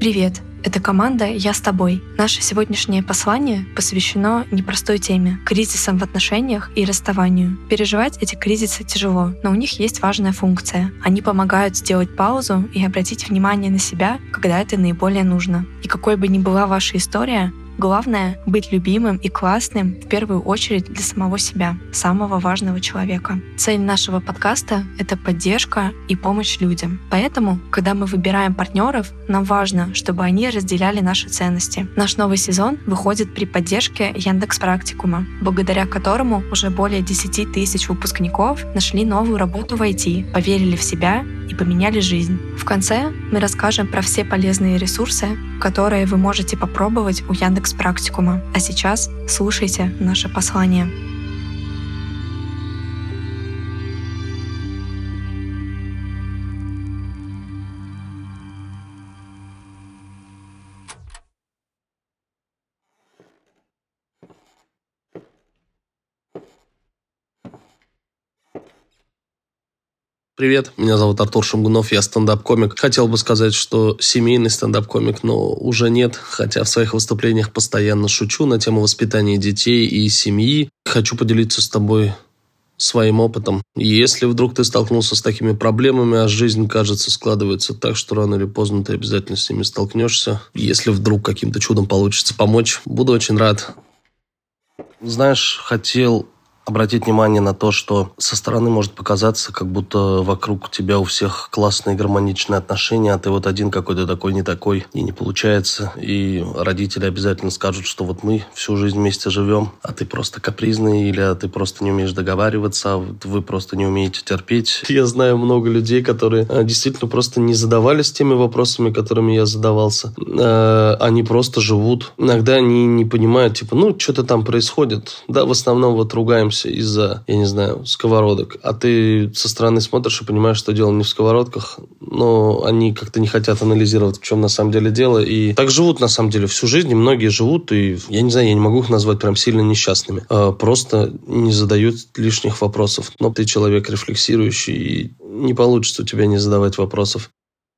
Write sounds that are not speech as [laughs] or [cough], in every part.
Привет! Это команда «Я с тобой». Наше сегодняшнее послание посвящено непростой теме — кризисам в отношениях и расставанию. Переживать эти кризисы тяжело, но у них есть важная функция. Они помогают сделать паузу и обратить внимание на себя, когда это наиболее нужно. И какой бы ни была ваша история, Главное — быть любимым и классным в первую очередь для самого себя, самого важного человека. Цель нашего подкаста — это поддержка и помощь людям. Поэтому, когда мы выбираем партнеров, нам важно, чтобы они разделяли наши ценности. Наш новый сезон выходит при поддержке Яндекс Практикума, благодаря которому уже более 10 тысяч выпускников нашли новую работу в IT, поверили в себя и поменяли жизнь. В конце мы расскажем про все полезные ресурсы, которые вы можете попробовать у Яндекс Практикума. А сейчас слушайте наше послание. Привет, меня зовут Артур Шамгунов, я стендап-комик. Хотел бы сказать, что семейный стендап-комик, но уже нет, хотя в своих выступлениях постоянно шучу на тему воспитания детей и семьи. Хочу поделиться с тобой своим опытом. Если вдруг ты столкнулся с такими проблемами, а жизнь, кажется, складывается так, что рано или поздно ты обязательно с ними столкнешься. Если вдруг каким-то чудом получится помочь, буду очень рад. Знаешь, хотел обратить внимание на то, что со стороны может показаться, как будто вокруг тебя у всех классные гармоничные отношения, а ты вот один какой-то такой, не такой, и не получается. И родители обязательно скажут, что вот мы всю жизнь вместе живем, а ты просто капризный, или а ты просто не умеешь договариваться, а вы просто не умеете терпеть. Я знаю много людей, которые а, действительно просто не задавались теми вопросами, которыми я задавался. А, они просто живут. Иногда они не понимают, типа, ну, что-то там происходит. Да, в основном вот ругаемся ругаемся из-за, я не знаю, сковородок, а ты со стороны смотришь и понимаешь, что дело не в сковородках, но они как-то не хотят анализировать, в чем на самом деле дело. И так живут на самом деле всю жизнь, и многие живут, и я не знаю, я не могу их назвать прям сильно несчастными. А просто не задают лишних вопросов. Но ты человек рефлексирующий, и не получится у тебя не задавать вопросов.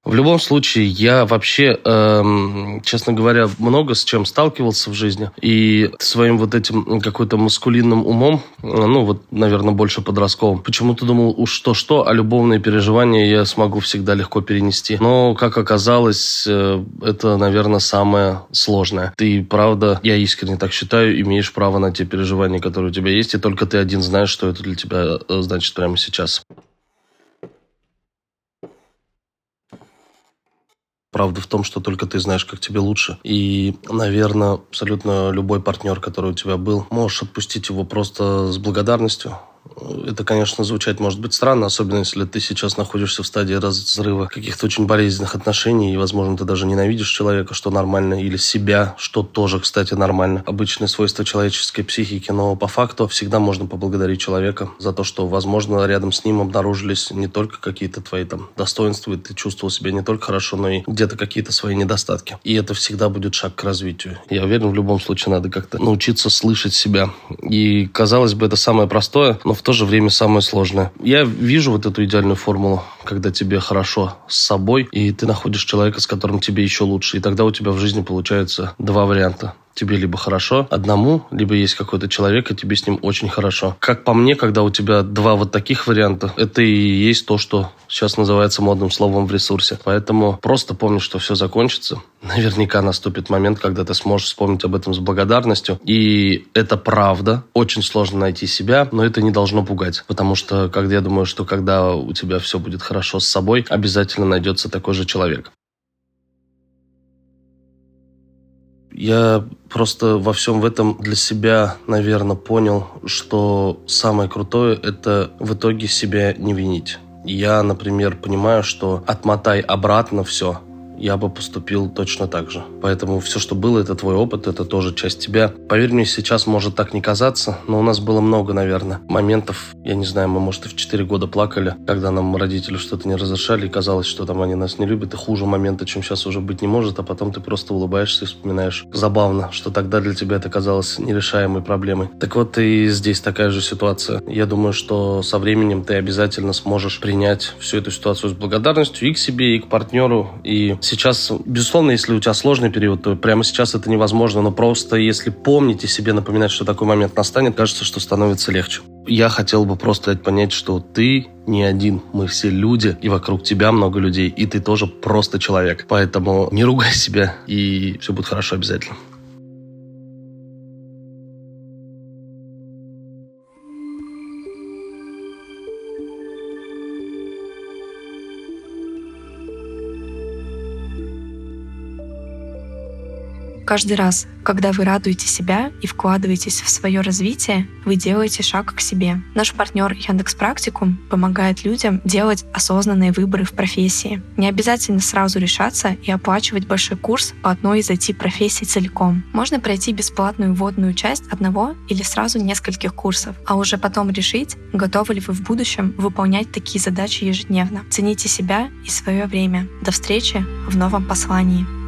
В любом случае, я вообще, эм, честно говоря, много с чем сталкивался в жизни. И своим вот этим какой-то маскулинным умом, ну вот, наверное, больше подростковым, почему-то думал, уж что-что, а любовные переживания я смогу всегда легко перенести. Но, как оказалось, э, это, наверное, самое сложное. Ты, правда, я искренне так считаю, имеешь право на те переживания, которые у тебя есть, и только ты один знаешь, что это для тебя э, значит прямо сейчас. Правда в том, что только ты знаешь, как тебе лучше. И, наверное, абсолютно любой партнер, который у тебя был, можешь отпустить его просто с благодарностью, это, конечно, звучать может быть странно, особенно если ты сейчас находишься в стадии разрыва каких-то очень болезненных отношений, и, возможно, ты даже ненавидишь человека, что нормально, или себя, что тоже, кстати, нормально. Обычное свойство человеческой психики, но по факту всегда можно поблагодарить человека за то, что, возможно, рядом с ним обнаружились не только какие-то твои там достоинства, и ты чувствовал себя не только хорошо, но и где-то какие-то свои недостатки. И это всегда будет шаг к развитию. Я уверен, в любом случае надо как-то научиться слышать себя. И, казалось бы, это самое простое, но в то же время самое сложное. Я вижу вот эту идеальную формулу, когда тебе хорошо с собой, и ты находишь человека, с которым тебе еще лучше. И тогда у тебя в жизни получается два варианта тебе либо хорошо одному, либо есть какой-то человек, и тебе с ним очень хорошо. Как по мне, когда у тебя два вот таких варианта, это и есть то, что сейчас называется модным словом в ресурсе. Поэтому просто помни, что все закончится. [laughs] Наверняка наступит момент, когда ты сможешь вспомнить об этом с благодарностью. И это правда. Очень сложно найти себя, но это не должно пугать. Потому что, когда я думаю, что когда у тебя все будет хорошо с собой, обязательно найдется такой же человек. Я просто во всем в этом для себя, наверное, понял, что самое крутое – это в итоге себя не винить. Я, например, понимаю, что отмотай обратно все, я бы поступил точно так же. Поэтому все, что было, это твой опыт, это тоже часть тебя. Поверь мне, сейчас может так не казаться, но у нас было много, наверное, моментов, я не знаю, мы, может, и в 4 года плакали, когда нам родители что-то не разрешали, и казалось, что там они нас не любят, и хуже момента, чем сейчас уже быть не может, а потом ты просто улыбаешься и вспоминаешь. Забавно, что тогда для тебя это казалось нерешаемой проблемой. Так вот и здесь такая же ситуация. Я думаю, что со временем ты обязательно сможешь принять всю эту ситуацию с благодарностью и к себе, и к партнеру, и сейчас, безусловно, если у тебя сложный период, то прямо сейчас это невозможно, но просто если помните себе, напоминать, что такой момент настанет, кажется, что становится легче. Я хотел бы просто дать понять, что ты не один. Мы все люди, и вокруг тебя много людей, и ты тоже просто человек. Поэтому не ругай себя, и все будет хорошо обязательно. Каждый раз, когда вы радуете себя и вкладываетесь в свое развитие, вы делаете шаг к себе. Наш партнер Яндекс Практикум помогает людям делать осознанные выборы в профессии. Не обязательно сразу решаться и оплачивать большой курс по одной из IT-профессий целиком. Можно пройти бесплатную вводную часть одного или сразу нескольких курсов, а уже потом решить, готовы ли вы в будущем выполнять такие задачи ежедневно. Цените себя и свое время. До встречи в новом послании.